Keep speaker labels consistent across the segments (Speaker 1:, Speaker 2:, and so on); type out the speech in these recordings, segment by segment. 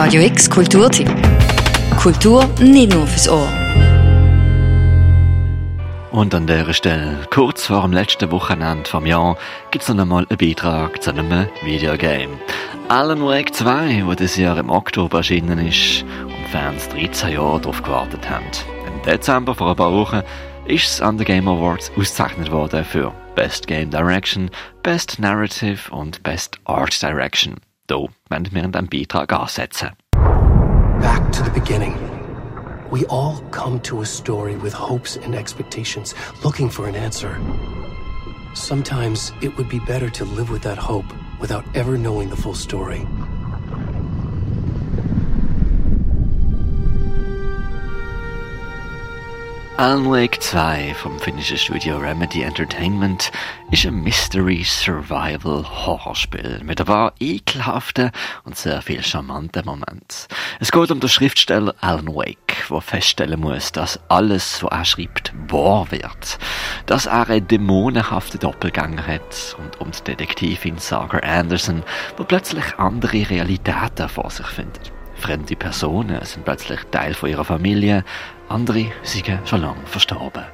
Speaker 1: Radio X Kulturtipp. Kultur nicht nur fürs Ohr.
Speaker 2: Und an dieser Stelle, kurz vor dem letzten Wochenende vom Jahr, gibt es noch einmal einen Beitrag zu einem Videogame. Alan Wake 2, wo dieses Jahr im Oktober erschienen ist und Fans 13 Jahre darauf gewartet haben. Im Dezember, vor ein paar Wochen, ist es an den Game Awards ausgezeichnet worden für Best Game Direction, Best Narrative und Best Art Direction. Da.
Speaker 3: Back to the beginning. We all come to a story with hopes and expectations, looking for an answer. Sometimes it would be better to live with that hope without ever knowing the full story.
Speaker 2: Alan Wake 2 vom finnischen Studio Remedy Entertainment ist ein Mystery Survival Horrorspiel mit ein paar ekelhaften und sehr viel charmanten Momenten. Es geht um den Schriftsteller Alan Wake, der feststellen muss, dass alles, was er schreibt, wahr wird. Dass er einen dämonenhaften Doppelgänger hat und um die Detektivin Saga Anderson, wo plötzlich andere Realitäten vor sich findet. Fremde Personen sind plötzlich Teil von ihrer Familie, andere sind schon lange verstorben.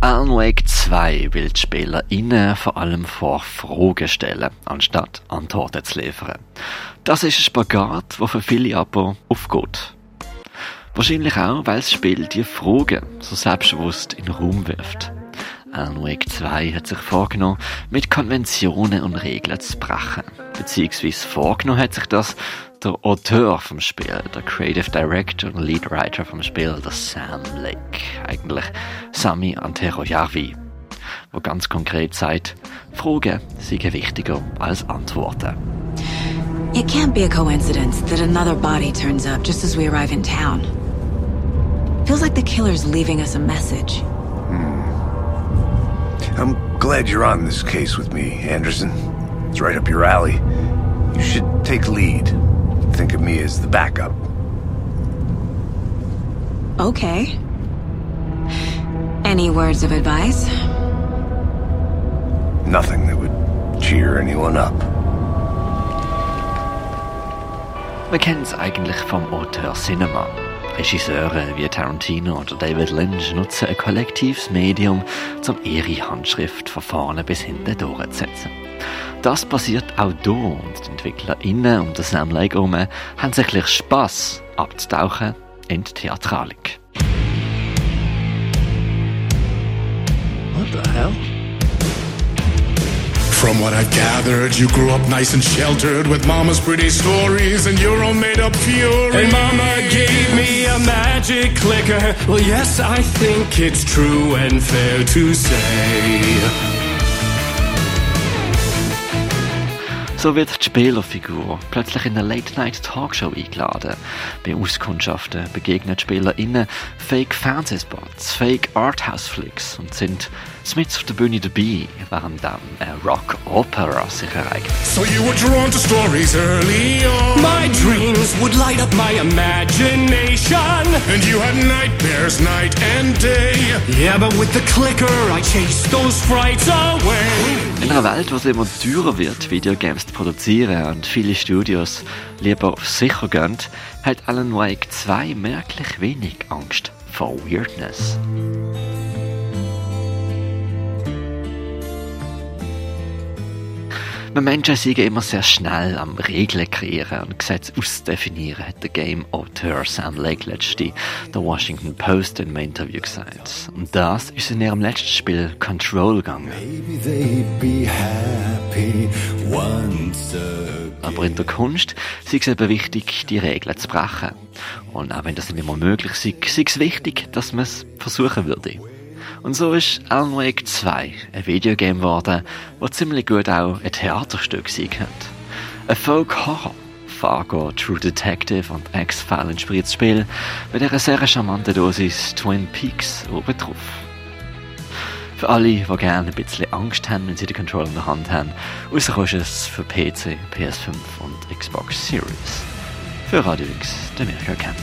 Speaker 2: Alan Wake 2 will die SpielerInnen vor allem vor Fragen stellen, anstatt Antworten zu liefern. Das ist ein Spagat, der für viele aber aufgeht. Wahrscheinlich auch, weil das Spiel die Fragen so selbstbewusst in den Raum wirft. Alan Wake 2 hat sich vorgenommen, mit Konventionen und Regeln zu brechen. Beziehungsweise vorgenommen hat sich das der Autor vom Spiel, der Creative Director und Lead Writer vom Spiel, der Sam Lake. Eigentlich Sami Antero Jarvi. Wo ganz konkret sagt, Fragen sind wichtiger als Antworten.
Speaker 4: It can't be a coincidence that another body turns up just as we arrive in town. Feels like the killer's leaving us a message. Hmm.
Speaker 5: I'm glad you're on this case with me, Anderson. It's right up your alley. You should take lead. Think of me as the backup.
Speaker 4: Okay. Any words of advice?
Speaker 5: Nothing that would cheer anyone up.
Speaker 2: Man kennt es eigentlich vom Auteur Cinema. Regisseure wie Tarantino oder David Lynch nutzen ein kollektives Medium, um ihre Handschrift von vorne bis hinten durchzusetzen. Das passiert auch hier und die EntwicklerInnen um den Sam Lake herum haben sicherlich Spass abzutauchen in die Theatralik.
Speaker 3: What the hell?
Speaker 6: From what I've gathered, you grew up nice and sheltered with mama's pretty stories and your own made up fury.
Speaker 7: And mama gave me a magic clicker. Well, yes, I think it's true and fair to say.
Speaker 2: So wird die Spielerfigur plötzlich in eine Late-Night-Talkshow eingeladen. Bei Auskundschaften begegnen die SpielerInnen Fake-Fernsehspots, Fake-Arthouse-Flicks und sind mit auf der Bühne dabei, während dann eine Rock-Opera sich ereignet.
Speaker 6: So you were drawn to stories early on.
Speaker 7: My dreams would light up my imagination.
Speaker 6: And you had nightmares night and day.
Speaker 7: Yeah, but with the clicker, I chased those frights away.
Speaker 2: In einer Welt, wo es immer teurer wird, Videogames zu produzieren und viele Studios lieber auf sicher gehen, hat Alan Wake 2 merklich wenig Angst vor Weirdness. Wir Menschen sind immer sehr schnell am Regeln kreieren und Gesetze ausdefinieren, hat der Game Autor Sam Lake letzte der Washington Post in einem Interview gesagt. Und das ist in ihrem letzten Spiel Control gegangen. Aber in der Kunst ist es eben wichtig, die Regeln zu brechen. Und auch wenn das nicht immer möglich ist, ist es wichtig, dass man es versuchen würde. Und so ist Alan Wake 2 ein Videogame geworden, das ziemlich gut auch ein Theaterstück sein könnte. Ein Folk-Horror. Fargo, True Detective und X-File inspiriertes Spiel mit einer sehr charmanten Dosis Twin Peaks obendrauf. Für alle, die gerne ein bisschen Angst haben, wenn sie den Controller in der Hand haben, rausgekommen ist es für PC, PS5 und Xbox Series. Für Radio X, der Mirka Kempf.